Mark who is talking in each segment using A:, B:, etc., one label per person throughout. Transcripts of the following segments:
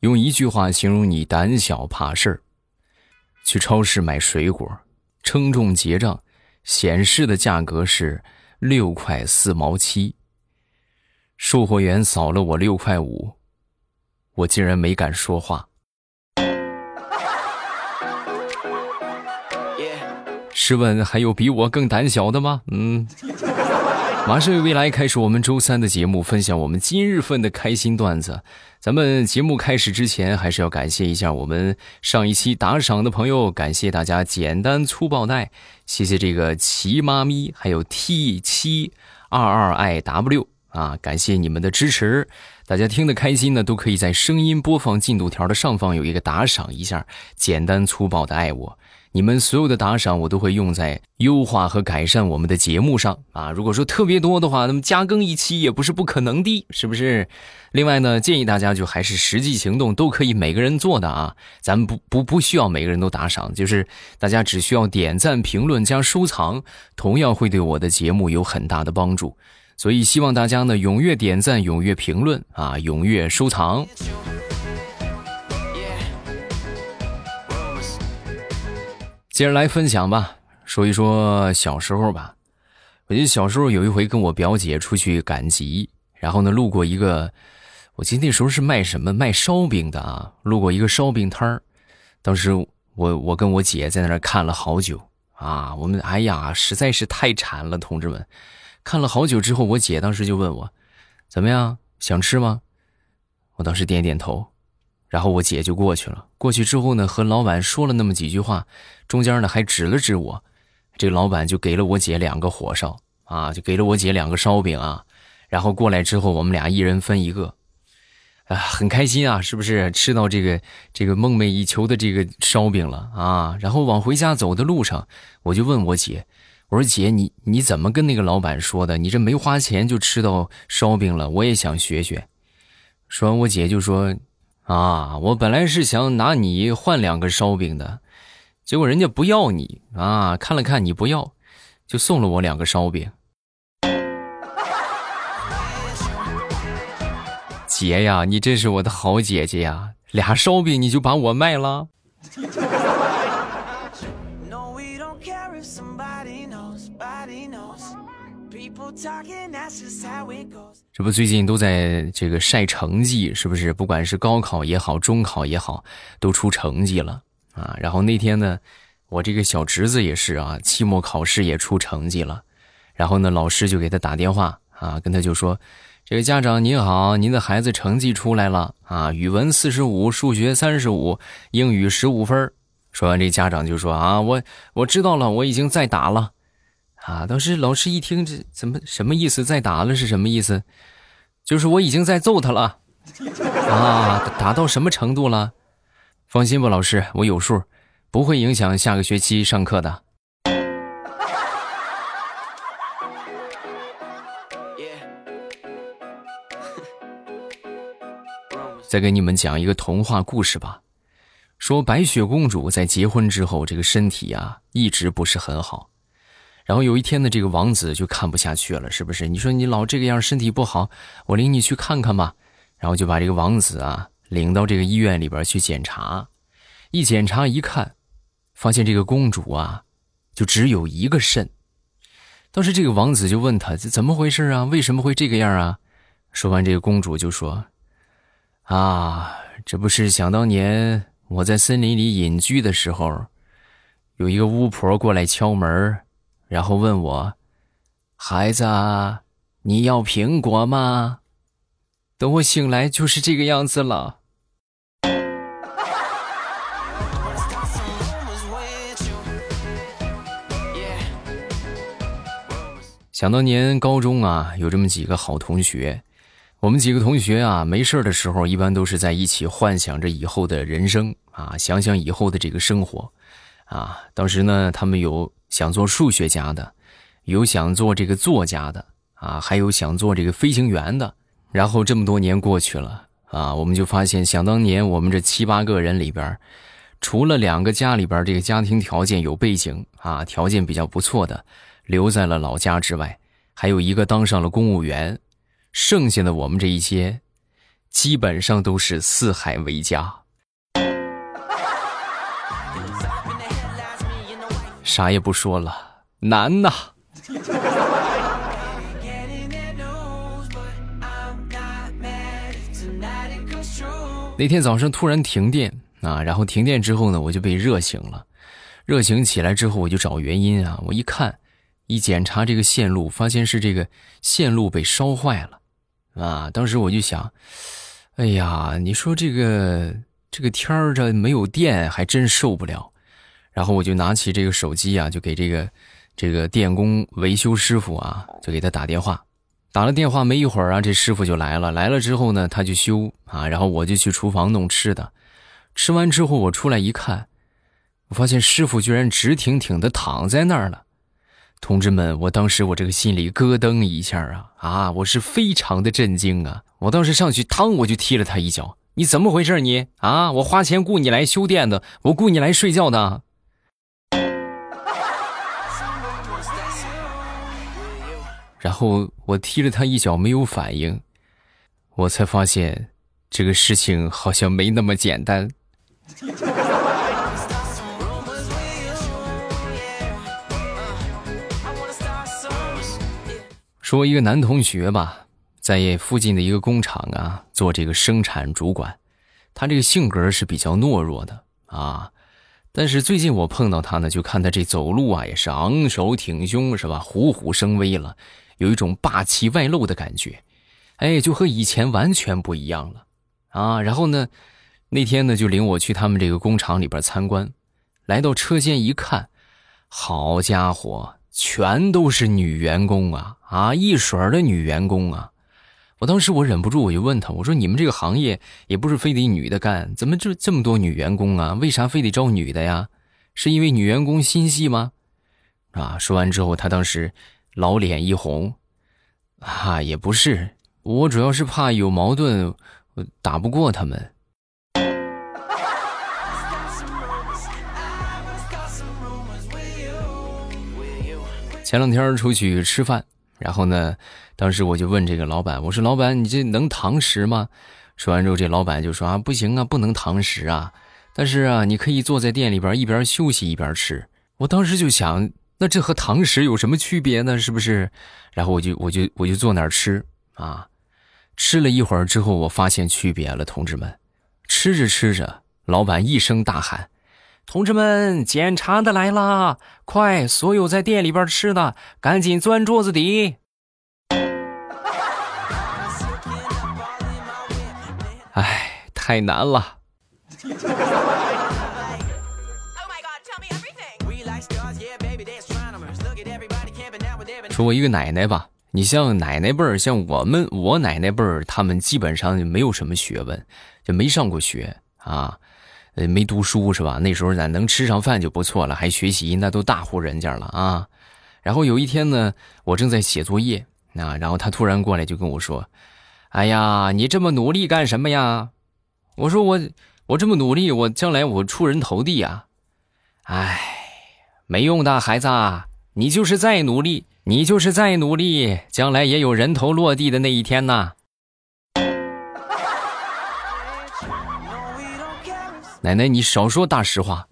A: 用一句话形容你胆小怕事儿。去超市买水果，称重结账，显示的价格是六块四毛七。售货员扫了我六块五，我竟然没敢说话。试问还有比我更胆小的吗？嗯。马上与未来开始我们周三的节目，分享我们今日份的开心段子。咱们节目开始之前，还是要感谢一下我们上一期打赏的朋友，感谢大家简单粗暴带，谢谢这个齐妈咪，还有 T 七二二 I W 啊，感谢你们的支持。大家听得开心呢，都可以在声音播放进度条的上方有一个打赏一下，简单粗暴的爱我。你们所有的打赏，我都会用在优化和改善我们的节目上啊！如果说特别多的话，那么加更一期也不是不可能的，是不是？另外呢，建议大家就还是实际行动都可以每个人做的啊，咱们不不不需要每个人都打赏，就是大家只需要点赞、评论加收藏，同样会对我的节目有很大的帮助。所以希望大家呢踊跃点赞、踊跃评论啊、踊跃收藏。接着来分享吧，说一说小时候吧。我记得小时候有一回跟我表姐出去赶集，然后呢路过一个，我记得那时候是卖什么卖烧饼的啊，路过一个烧饼摊儿。当时我我跟我姐在那儿看了好久啊，我们哎呀实在是太馋了，同志们，看了好久之后，我姐当时就问我，怎么样，想吃吗？我当时点点头。然后我姐就过去了。过去之后呢，和老板说了那么几句话，中间呢还指了指我。这个老板就给了我姐两个火烧啊，就给了我姐两个烧饼啊。然后过来之后，我们俩一人分一个，啊，很开心啊，是不是？吃到这个这个梦寐以求的这个烧饼了啊。然后往回家走的路上，我就问我姐，我说姐，你你怎么跟那个老板说的？你这没花钱就吃到烧饼了，我也想学学。说完，我姐就说。啊，我本来是想拿你换两个烧饼的，结果人家不要你啊！看了看你不要，就送了我两个烧饼。姐呀，你真是我的好姐姐呀！俩烧饼你就把我卖了。这不最近都在这个晒成绩，是不是？不管是高考也好，中考也好，都出成绩了啊。然后那天呢，我这个小侄子也是啊，期末考试也出成绩了。然后呢，老师就给他打电话啊，跟他就说：“这个家长您好，您的孩子成绩出来了啊，语文四十五，数学三十五，英语十五分。”说完，这家长就说：“啊，我我知道了，我已经在打了。”啊！当时老师一听，这怎么什么意思？再打了是什么意思？就是我已经在揍他了 啊！打到什么程度了？放心吧，老师，我有数，不会影响下个学期上课的。再给你们讲一个童话故事吧，说白雪公主在结婚之后，这个身体啊一直不是很好。然后有一天呢，这个王子就看不下去了，是不是？你说你老这个样，身体不好，我领你去看看吧。然后就把这个王子啊领到这个医院里边去检查。一检查一看，发现这个公主啊，就只有一个肾。当时这个王子就问他：“这怎么回事啊？为什么会这个样啊？”说完，这个公主就说：“啊，这不是想当年我在森林里隐居的时候，有一个巫婆过来敲门。”然后问我：“孩子，你要苹果吗？”等我醒来就是这个样子了。想当年高中啊，有这么几个好同学，我们几个同学啊，没事的时候一般都是在一起幻想着以后的人生啊，想想以后的这个生活啊。当时呢，他们有。想做数学家的，有想做这个作家的啊，还有想做这个飞行员的。然后这么多年过去了啊，我们就发现，想当年我们这七八个人里边，除了两个家里边这个家庭条件有背景啊，条件比较不错的，留在了老家之外，还有一个当上了公务员，剩下的我们这一些，基本上都是四海为家。啥也不说了，难呐！那天早上突然停电啊，然后停电之后呢，我就被热醒了。热醒起来之后，我就找原因啊。我一看，一检查这个线路，发现是这个线路被烧坏了啊。当时我就想，哎呀，你说这个这个天儿这没有电，还真受不了。然后我就拿起这个手机啊，就给这个这个电工维修师傅啊，就给他打电话。打了电话没一会儿啊，这师傅就来了。来了之后呢，他就修啊，然后我就去厨房弄吃的。吃完之后我出来一看，我发现师傅居然直挺挺的躺在那儿了。同志们，我当时我这个心里咯噔一下啊啊，我是非常的震惊啊！我当时上去，嘡，我就踢了他一脚。你怎么回事你啊？我花钱雇你来修电的，我雇你来睡觉的。然后我踢了他一脚，没有反应，我才发现这个事情好像没那么简单。说一个男同学吧，在附近的一个工厂啊做这个生产主管，他这个性格是比较懦弱的啊。但是最近我碰到他呢，就看他这走路啊，也是昂首挺胸，是吧？虎虎生威了。有一种霸气外露的感觉，哎，就和以前完全不一样了，啊！然后呢，那天呢就领我去他们这个工厂里边参观，来到车间一看，好家伙，全都是女员工啊，啊，一水儿的女员工啊！我当时我忍不住我就问他，我说你们这个行业也不是非得女的干，怎么就这么多女员工啊？为啥非得招女的呀？是因为女员工心细吗？啊！说完之后，他当时。老脸一红，啊，也不是，我主要是怕有矛盾，打不过他们。前两天出去吃饭，然后呢，当时我就问这个老板，我说：“老板，你这能堂食吗？”说完之后，这老板就说：“啊，不行啊，不能堂食啊，但是啊，你可以坐在店里边一边休息一边吃。”我当时就想。那这和堂食有什么区别呢？是不是？然后我就我就我就坐那儿吃啊，吃了一会儿之后，我发现区别了，同志们。吃着吃着，老板一声大喊：“同志们，检查的来啦！快，所有在店里边吃的，赶紧钻桌子底！”哎，太难了。说我一个奶奶吧，你像奶奶辈儿，像我们我奶奶辈儿，他们基本上就没有什么学问，就没上过学啊，呃，没读书是吧？那时候咱能吃上饭就不错了，还学习那都大户人家了啊。然后有一天呢，我正在写作业啊，然后他突然过来就跟我说：“哎呀，你这么努力干什么呀？”我说：“我我这么努力，我将来我出人头地呀。”哎，没用的孩子，你就是再努力。你就是再努力，将来也有人头落地的那一天呐。奶奶，你少说大实话。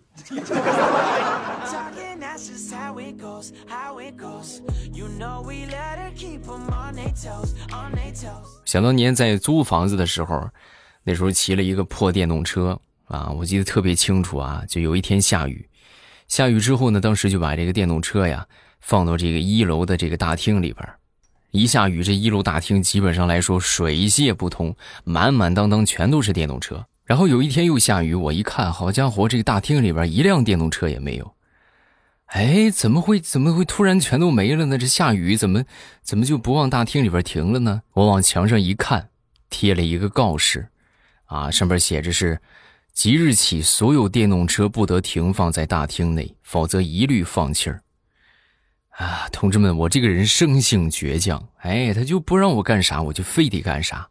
A: 想当年在租房子的时候，那时候骑了一个破电动车啊，我记得特别清楚啊。就有一天下雨，下雨之后呢，当时就把这个电动车呀。放到这个一楼的这个大厅里边，一下雨，这一楼大厅基本上来说水泄不通，满满当当全都是电动车。然后有一天又下雨，我一看，好家伙，这个大厅里边一辆电动车也没有。哎，怎么会怎么会突然全都没了呢？这下雨怎么怎么就不往大厅里边停了呢？我往墙上一看，贴了一个告示，啊，上边写着是：即日起，所有电动车不得停放在大厅内，否则一律放气儿。啊，同志们，我这个人生性倔强，哎，他就不让我干啥，我就非得干啥。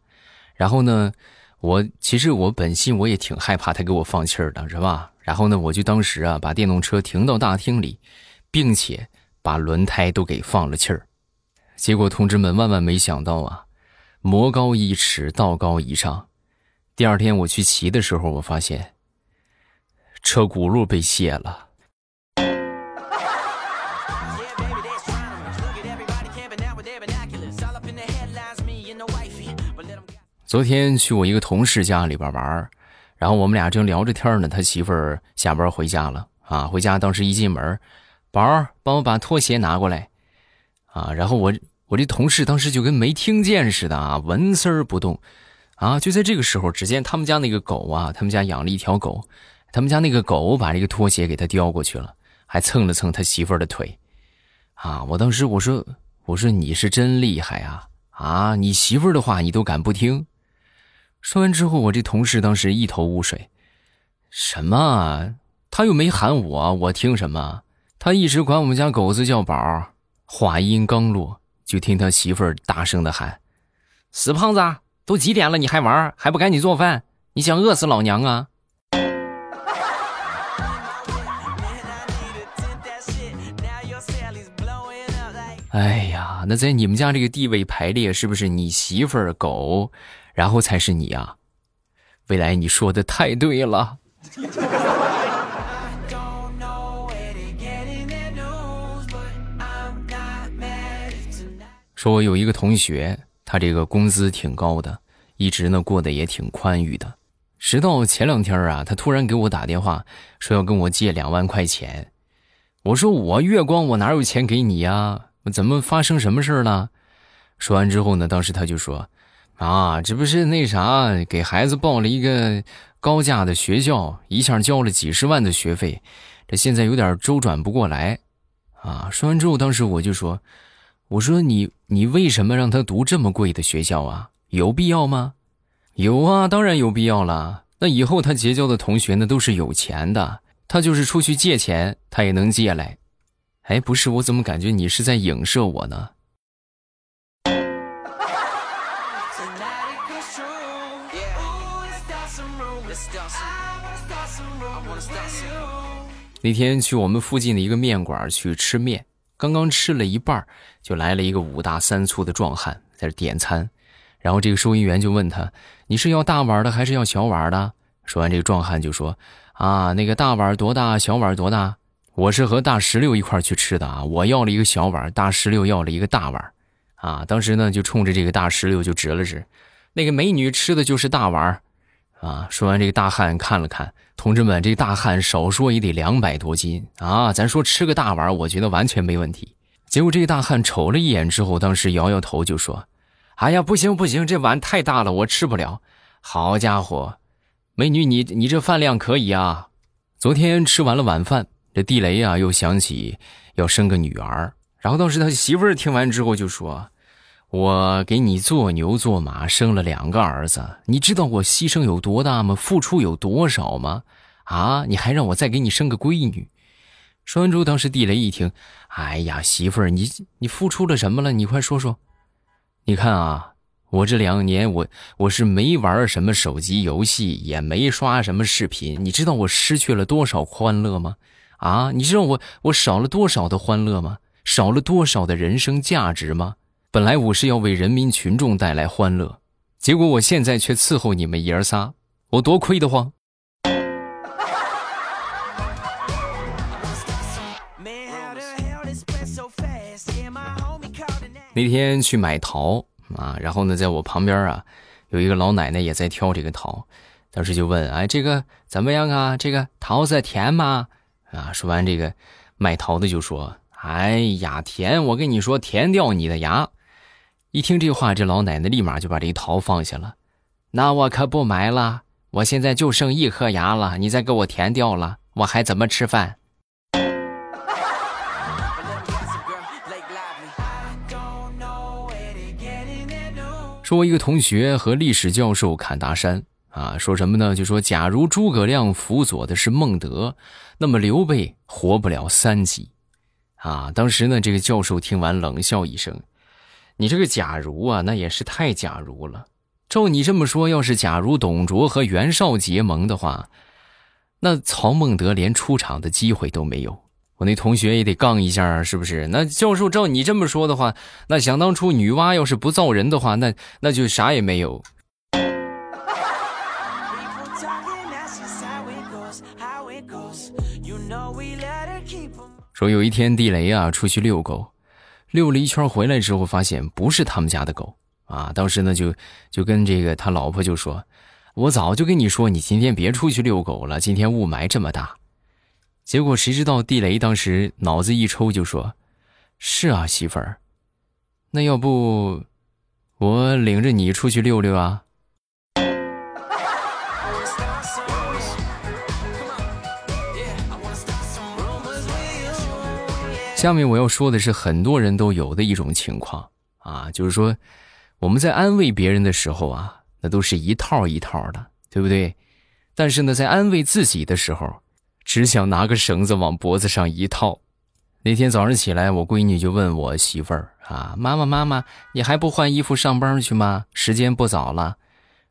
A: 然后呢，我其实我本心我也挺害怕他给我放气儿的，是吧？然后呢，我就当时啊，把电动车停到大厅里，并且把轮胎都给放了气儿。结果，同志们万万没想到啊，魔高一尺，道高一丈，第二天我去骑的时候，我发现车轱辘被卸了。昨天去我一个同事家里边玩，然后我们俩正聊着天呢，他媳妇儿下班回家了啊。回家当时一进门，宝儿帮我把拖鞋拿过来啊。然后我我这同事当时就跟没听见似的啊，纹丝儿不动啊。就在这个时候，只见他们家那个狗啊，他们家养了一条狗，他们家那个狗把这个拖鞋给他叼过去了，还蹭了蹭他媳妇儿的腿啊。我当时我说我说你是真厉害啊啊！你媳妇儿的话你都敢不听？说完之后，我这同事当时一头雾水：“什么？他又没喊我，我听什么？他一直管我们家狗子叫宝。”话音刚落，就听他媳妇儿大声的喊：“死胖子，都几点了，你还玩？还不赶紧做饭？你想饿死老娘啊？”哎呀，那在你们家这个地位排列，是不是你媳妇儿狗？然后才是你呀，未来你说的太对了。说我有一个同学，他这个工资挺高的，一直呢过得也挺宽裕的。直到前两天啊，他突然给我打电话，说要跟我借两万块钱。我说我月光，我哪有钱给你呀？怎么发生什么事儿了？说完之后呢，当时他就说。啊，这不是那啥，给孩子报了一个高价的学校，一下交了几十万的学费，这现在有点周转不过来。啊，说完之后，当时我就说：“我说你，你为什么让他读这么贵的学校啊？有必要吗？有啊，当然有必要了。那以后他结交的同学呢，都是有钱的，他就是出去借钱，他也能借来。哎，不是，我怎么感觉你是在影射我呢？”那天去我们附近的一个面馆去吃面，刚刚吃了一半，就来了一个五大三粗的壮汉在这点餐，然后这个收银员就问他：“你是要大碗的还是要小碗的？”说完，这个壮汉就说：“啊，那个大碗多大？小碗多大？我是和大石榴一块去吃的啊，我要了一个小碗，大石榴要了一个大碗，啊，当时呢就冲着这个大石榴就指了指，那个美女吃的就是大碗。”啊！说完，这个大汉看了看，同志们，这个大汉少说也得两百多斤啊！咱说吃个大碗，我觉得完全没问题。结果这个大汉瞅了一眼之后，当时摇摇头就说：“哎呀，不行不行，这碗太大了，我吃不了。”好家伙，美女，你你这饭量可以啊！昨天吃完了晚饭，这地雷啊又想起要生个女儿，然后当时他媳妇儿听完之后就说。我给你做牛做马，生了两个儿子，你知道我牺牲有多大吗？付出有多少吗？啊！你还让我再给你生个闺女？说完之后，当时地雷一听，哎呀，媳妇儿，你你付出了什么了？你快说说。你看啊，我这两年我我是没玩什么手机游戏，也没刷什么视频，你知道我失去了多少欢乐吗？啊！你知道我我少了多少的欢乐吗？少了多少的人生价值吗？本来我是要为人民群众带来欢乐，结果我现在却伺候你们爷儿仨，我多亏得慌。那天去买桃啊，然后呢，在我旁边啊，有一个老奶奶也在挑这个桃，当时就问：“哎，这个怎么样啊？这个桃子甜吗？”啊，说完这个卖桃的就说：“哎呀，甜！我跟你说，甜掉你的牙。”一听这话，这老奶奶立马就把这桃放下了。那我可不买了，我现在就剩一颗牙了，你再给我填掉了，我还怎么吃饭？说，一个同学和历史教授侃大山啊，说什么呢？就说，假如诸葛亮辅佐的是孟德，那么刘备活不了三集。啊，当时呢，这个教授听完冷笑一声。你这个假如啊，那也是太假如了。照你这么说，要是假如董卓和袁绍结盟的话，那曹孟德连出场的机会都没有。我那同学也得杠一下，是不是？那教授照你这么说的话，那想当初女娲要是不造人的话，那那就啥也没有。说有一天地雷啊出去遛狗，遛了一圈回来之后，发现不是他们家的狗啊。当时呢就就跟这个他老婆就说：“我早就跟你说，你今天别出去遛狗了，今天雾霾这么大。”结果谁知道地雷当时脑子一抽就说：“是啊，媳妇儿，那要不我领着你出去溜溜啊？”下面我要说的是很多人都有的一种情况啊，就是说我们在安慰别人的时候啊，那都是一套一套的，对不对？但是呢，在安慰自己的时候，只想拿个绳子往脖子上一套。那天早上起来，我闺女就问我媳妇儿啊：“妈妈，妈妈，你还不换衣服上班去吗？时间不早了。”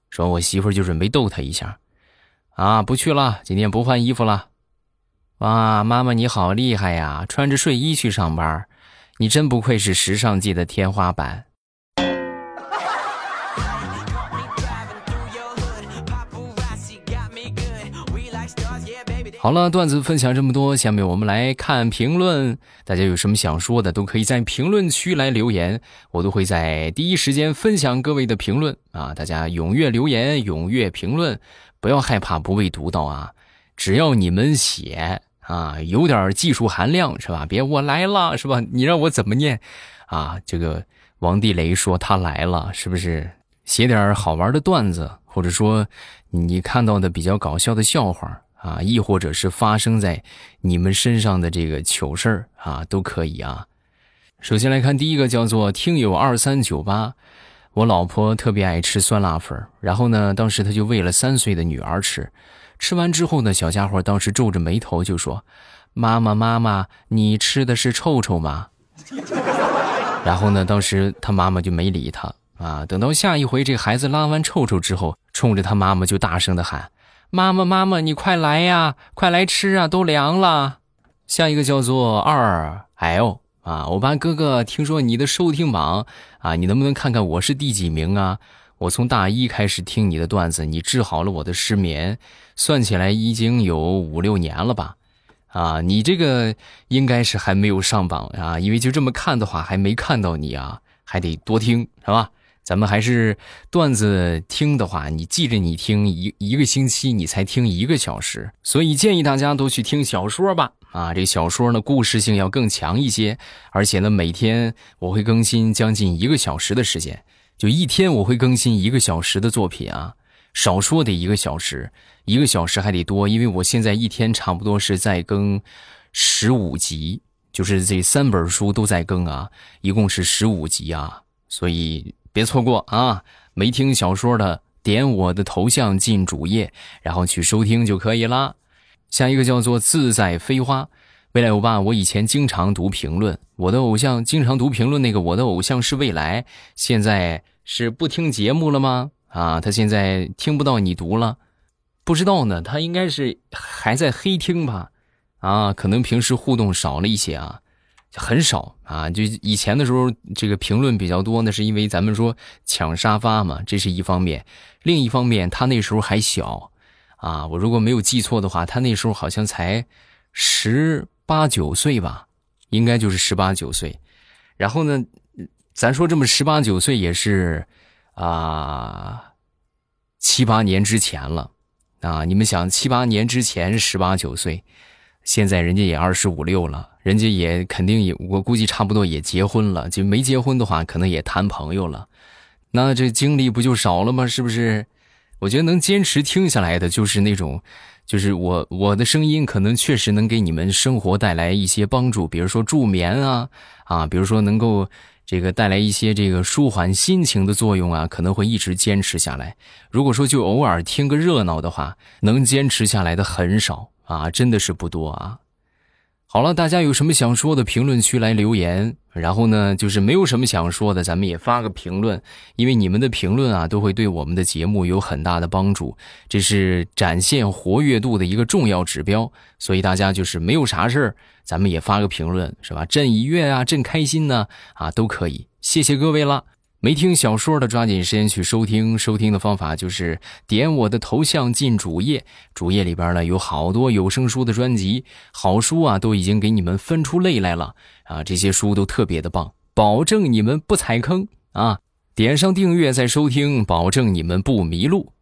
A: 说我媳妇儿就准备逗她一下，啊，不去了，今天不换衣服了。哇，妈妈你好厉害呀！穿着睡衣去上班，你真不愧是时尚界的天花板。好了，段子分享这么多，下面我们来看评论。大家有什么想说的，都可以在评论区来留言，我都会在第一时间分享各位的评论啊！大家踊跃留言，踊跃评论，不要害怕不被读到啊！只要你们写。啊，有点技术含量是吧？别我来了是吧？你让我怎么念？啊，这个王地雷说他来了，是不是？写点好玩的段子，或者说你看到的比较搞笑的笑话啊，亦或者是发生在你们身上的这个糗事啊，都可以啊。首先来看第一个，叫做听友二三九八，我老婆特别爱吃酸辣粉，然后呢，当时她就喂了三岁的女儿吃。吃完之后呢，小家伙当时皱着眉头就说：“妈妈，妈妈，你吃的是臭臭吗？” 然后呢，当时他妈妈就没理他啊。等到下一回这孩子拉完臭臭之后，冲着他妈妈就大声的喊：“妈妈，妈妈，你快来呀，快来吃啊，都凉了。”下一个叫做二 L 啊，欧巴哥哥，听说你的收听榜啊，你能不能看看我是第几名啊？我从大一开始听你的段子，你治好了我的失眠，算起来已经有五六年了吧？啊，你这个应该是还没有上榜啊，因为就这么看的话，还没看到你啊，还得多听，是吧？咱们还是段子听的话，你记着你听一一个星期，你才听一个小时，所以建议大家都去听小说吧。啊，这小说呢，故事性要更强一些，而且呢，每天我会更新将近一个小时的时间。就一天我会更新一个小时的作品啊，少说得一个小时，一个小时还得多，因为我现在一天差不多是在更十五集，就是这三本书都在更啊，一共是十五集啊，所以别错过啊！没听小说的，点我的头像进主页，然后去收听就可以了。下一个叫做自在飞花，未来欧巴，我以前经常读评论。我的偶像经常读评论，那个我的偶像是未来，现在是不听节目了吗？啊，他现在听不到你读了，不知道呢，他应该是还在黑听吧？啊，可能平时互动少了一些啊，很少啊。就以前的时候，这个评论比较多，那是因为咱们说抢沙发嘛，这是一方面。另一方面，他那时候还小啊，我如果没有记错的话，他那时候好像才十八九岁吧。应该就是十八九岁，然后呢，咱说这么十八九岁也是啊七八年之前了啊！你们想七八年之前十八九岁，现在人家也二十五六了，人家也肯定也我估计差不多也结婚了，就没结婚的话，可能也谈朋友了，那这经历不就少了吗？是不是？我觉得能坚持听下来的就是那种。就是我我的声音可能确实能给你们生活带来一些帮助，比如说助眠啊啊，比如说能够这个带来一些这个舒缓心情的作用啊，可能会一直坚持下来。如果说就偶尔听个热闹的话，能坚持下来的很少啊，真的是不多啊。好了，大家有什么想说的，评论区来留言。然后呢，就是没有什么想说的，咱们也发个评论，因为你们的评论啊，都会对我们的节目有很大的帮助，这是展现活跃度的一个重要指标。所以大家就是没有啥事儿，咱们也发个评论，是吧？朕一悦啊，朕开心呢，啊，都可以。谢谢各位了。没听小说的，抓紧时间去收听。收听的方法就是点我的头像进主页，主页里边呢有好多有声书的专辑，好书啊都已经给你们分出类来了啊！这些书都特别的棒，保证你们不踩坑啊！点上订阅再收听，保证你们不迷路。